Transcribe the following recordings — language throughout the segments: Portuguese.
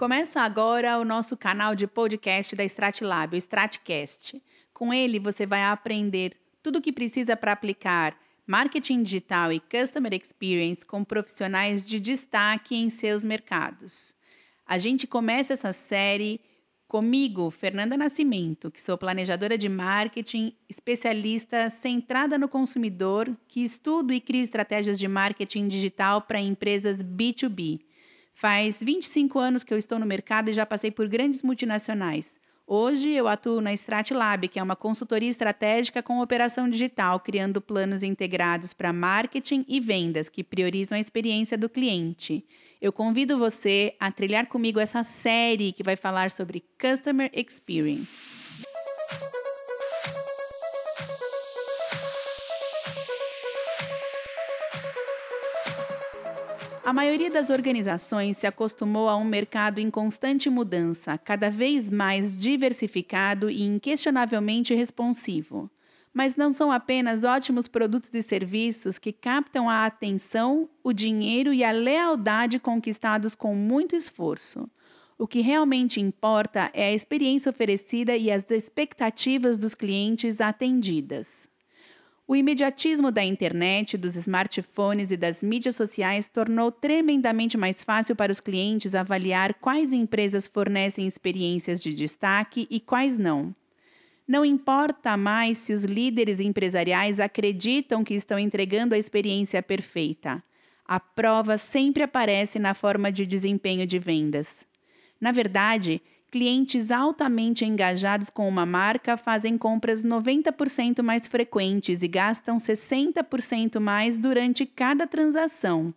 Começa agora o nosso canal de podcast da Stratlab, o Stratcast. Com ele você vai aprender tudo o que precisa para aplicar marketing digital e customer experience com profissionais de destaque em seus mercados. A gente começa essa série comigo, Fernanda Nascimento, que sou planejadora de marketing, especialista centrada no consumidor, que estudo e crio estratégias de marketing digital para empresas B2B. Faz 25 anos que eu estou no mercado e já passei por grandes multinacionais. Hoje eu atuo na Stratlab, que é uma consultoria estratégica com operação digital, criando planos integrados para marketing e vendas que priorizam a experiência do cliente. Eu convido você a trilhar comigo essa série que vai falar sobre Customer Experience. A maioria das organizações se acostumou a um mercado em constante mudança, cada vez mais diversificado e inquestionavelmente responsivo. Mas não são apenas ótimos produtos e serviços que captam a atenção, o dinheiro e a lealdade conquistados com muito esforço. O que realmente importa é a experiência oferecida e as expectativas dos clientes atendidas. O imediatismo da internet, dos smartphones e das mídias sociais tornou tremendamente mais fácil para os clientes avaliar quais empresas fornecem experiências de destaque e quais não. Não importa mais se os líderes empresariais acreditam que estão entregando a experiência perfeita. A prova sempre aparece na forma de desempenho de vendas. Na verdade, clientes altamente engajados com uma marca fazem compras 90% mais frequentes e gastam 60% mais durante cada transação.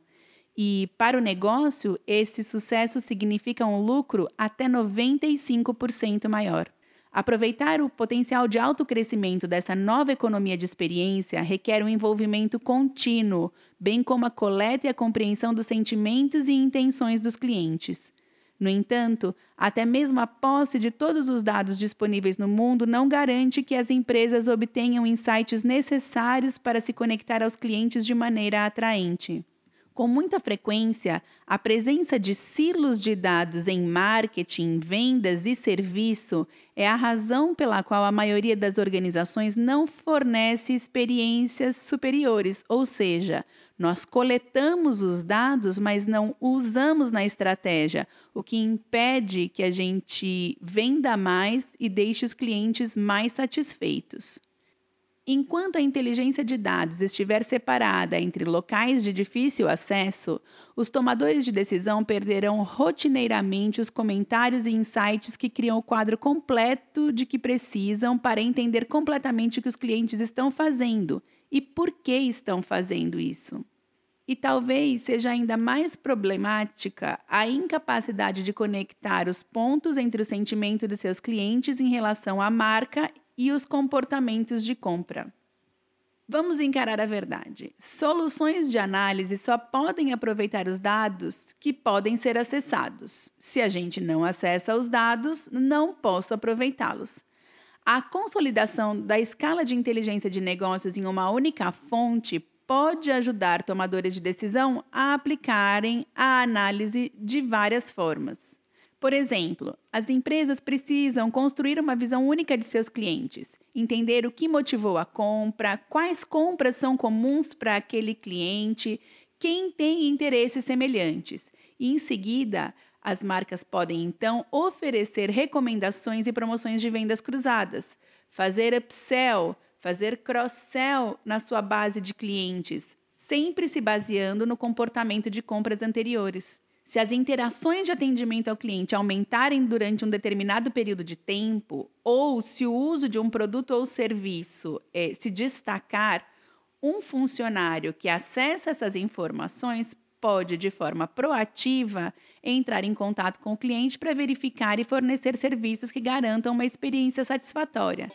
E, para o negócio, esse sucesso significa um lucro até 95% maior. Aproveitar o potencial de alto crescimento dessa nova economia de experiência requer um envolvimento contínuo, bem como a coleta e a compreensão dos sentimentos e intenções dos clientes. No entanto, até mesmo a posse de todos os dados disponíveis no mundo não garante que as empresas obtenham insights necessários para se conectar aos clientes de maneira atraente. Com muita frequência, a presença de silos de dados em marketing, vendas e serviço é a razão pela qual a maioria das organizações não fornece experiências superiores, ou seja, nós coletamos os dados, mas não usamos na estratégia, o que impede que a gente venda mais e deixe os clientes mais satisfeitos. Enquanto a inteligência de dados estiver separada entre locais de difícil acesso, os tomadores de decisão perderão rotineiramente os comentários e insights que criam o quadro completo de que precisam para entender completamente o que os clientes estão fazendo e por que estão fazendo isso. E talvez seja ainda mais problemática a incapacidade de conectar os pontos entre o sentimento de seus clientes em relação à marca e os comportamentos de compra. Vamos encarar a verdade. Soluções de análise só podem aproveitar os dados que podem ser acessados. Se a gente não acessa os dados, não posso aproveitá-los. A consolidação da escala de inteligência de negócios em uma única fonte pode ajudar tomadores de decisão a aplicarem a análise de várias formas. Por exemplo, as empresas precisam construir uma visão única de seus clientes, entender o que motivou a compra, quais compras são comuns para aquele cliente, quem tem interesses semelhantes. E, em seguida, as marcas podem então oferecer recomendações e promoções de vendas cruzadas, fazer upsell, fazer cross-sell na sua base de clientes, sempre se baseando no comportamento de compras anteriores. Se as interações de atendimento ao cliente aumentarem durante um determinado período de tempo, ou se o uso de um produto ou serviço é, se destacar, um funcionário que acessa essas informações pode, de forma proativa, entrar em contato com o cliente para verificar e fornecer serviços que garantam uma experiência satisfatória.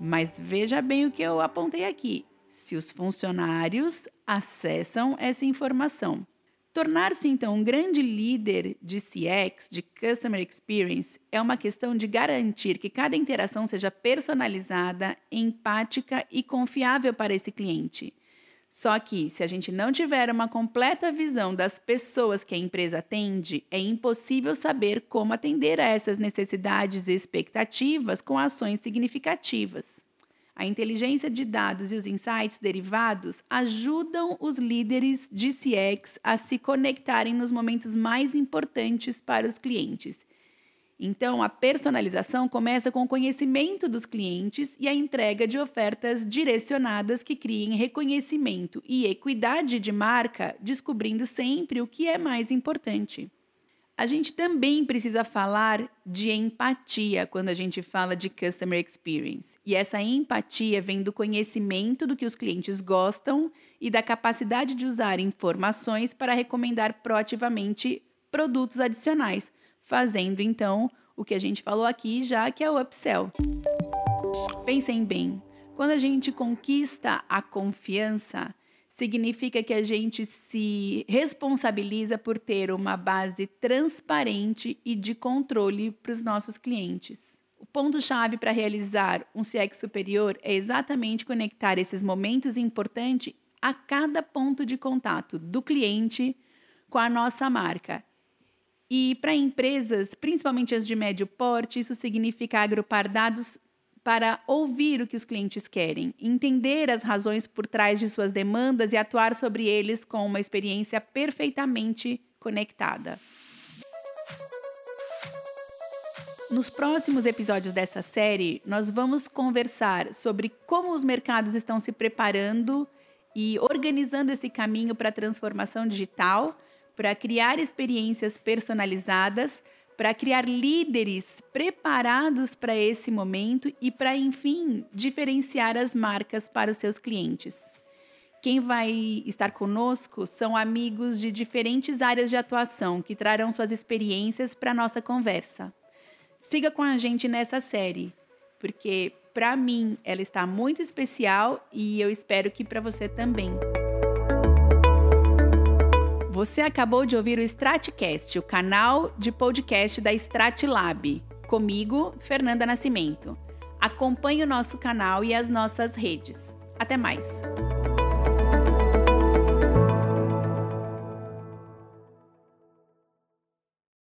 Mas veja bem o que eu apontei aqui: se os funcionários acessam essa informação. Tornar-se então um grande líder de CX, de Customer Experience, é uma questão de garantir que cada interação seja personalizada, empática e confiável para esse cliente. Só que, se a gente não tiver uma completa visão das pessoas que a empresa atende, é impossível saber como atender a essas necessidades e expectativas com ações significativas. A inteligência de dados e os insights derivados ajudam os líderes de CX a se conectarem nos momentos mais importantes para os clientes. Então, a personalização começa com o conhecimento dos clientes e a entrega de ofertas direcionadas que criem reconhecimento e equidade de marca, descobrindo sempre o que é mais importante. A gente também precisa falar de empatia quando a gente fala de customer experience. E essa empatia vem do conhecimento do que os clientes gostam e da capacidade de usar informações para recomendar proativamente produtos adicionais, fazendo então o que a gente falou aqui já que é o upsell. Pensem bem, quando a gente conquista a confiança, significa que a gente se responsabiliza por ter uma base transparente e de controle para os nossos clientes. O ponto-chave para realizar um CX superior é exatamente conectar esses momentos importantes a cada ponto de contato do cliente com a nossa marca. E para empresas, principalmente as de médio porte, isso significa agrupar dados para ouvir o que os clientes querem, entender as razões por trás de suas demandas e atuar sobre eles com uma experiência perfeitamente conectada. Nos próximos episódios dessa série, nós vamos conversar sobre como os mercados estão se preparando e organizando esse caminho para a transformação digital, para criar experiências personalizadas para criar líderes preparados para esse momento e para, enfim, diferenciar as marcas para os seus clientes. Quem vai estar conosco são amigos de diferentes áreas de atuação que trarão suas experiências para nossa conversa. Siga com a gente nessa série, porque para mim ela está muito especial e eu espero que para você também. Você acabou de ouvir o Stratcast, o canal de podcast da Stratlab. Comigo, Fernanda Nascimento. Acompanhe o nosso canal e as nossas redes. Até mais!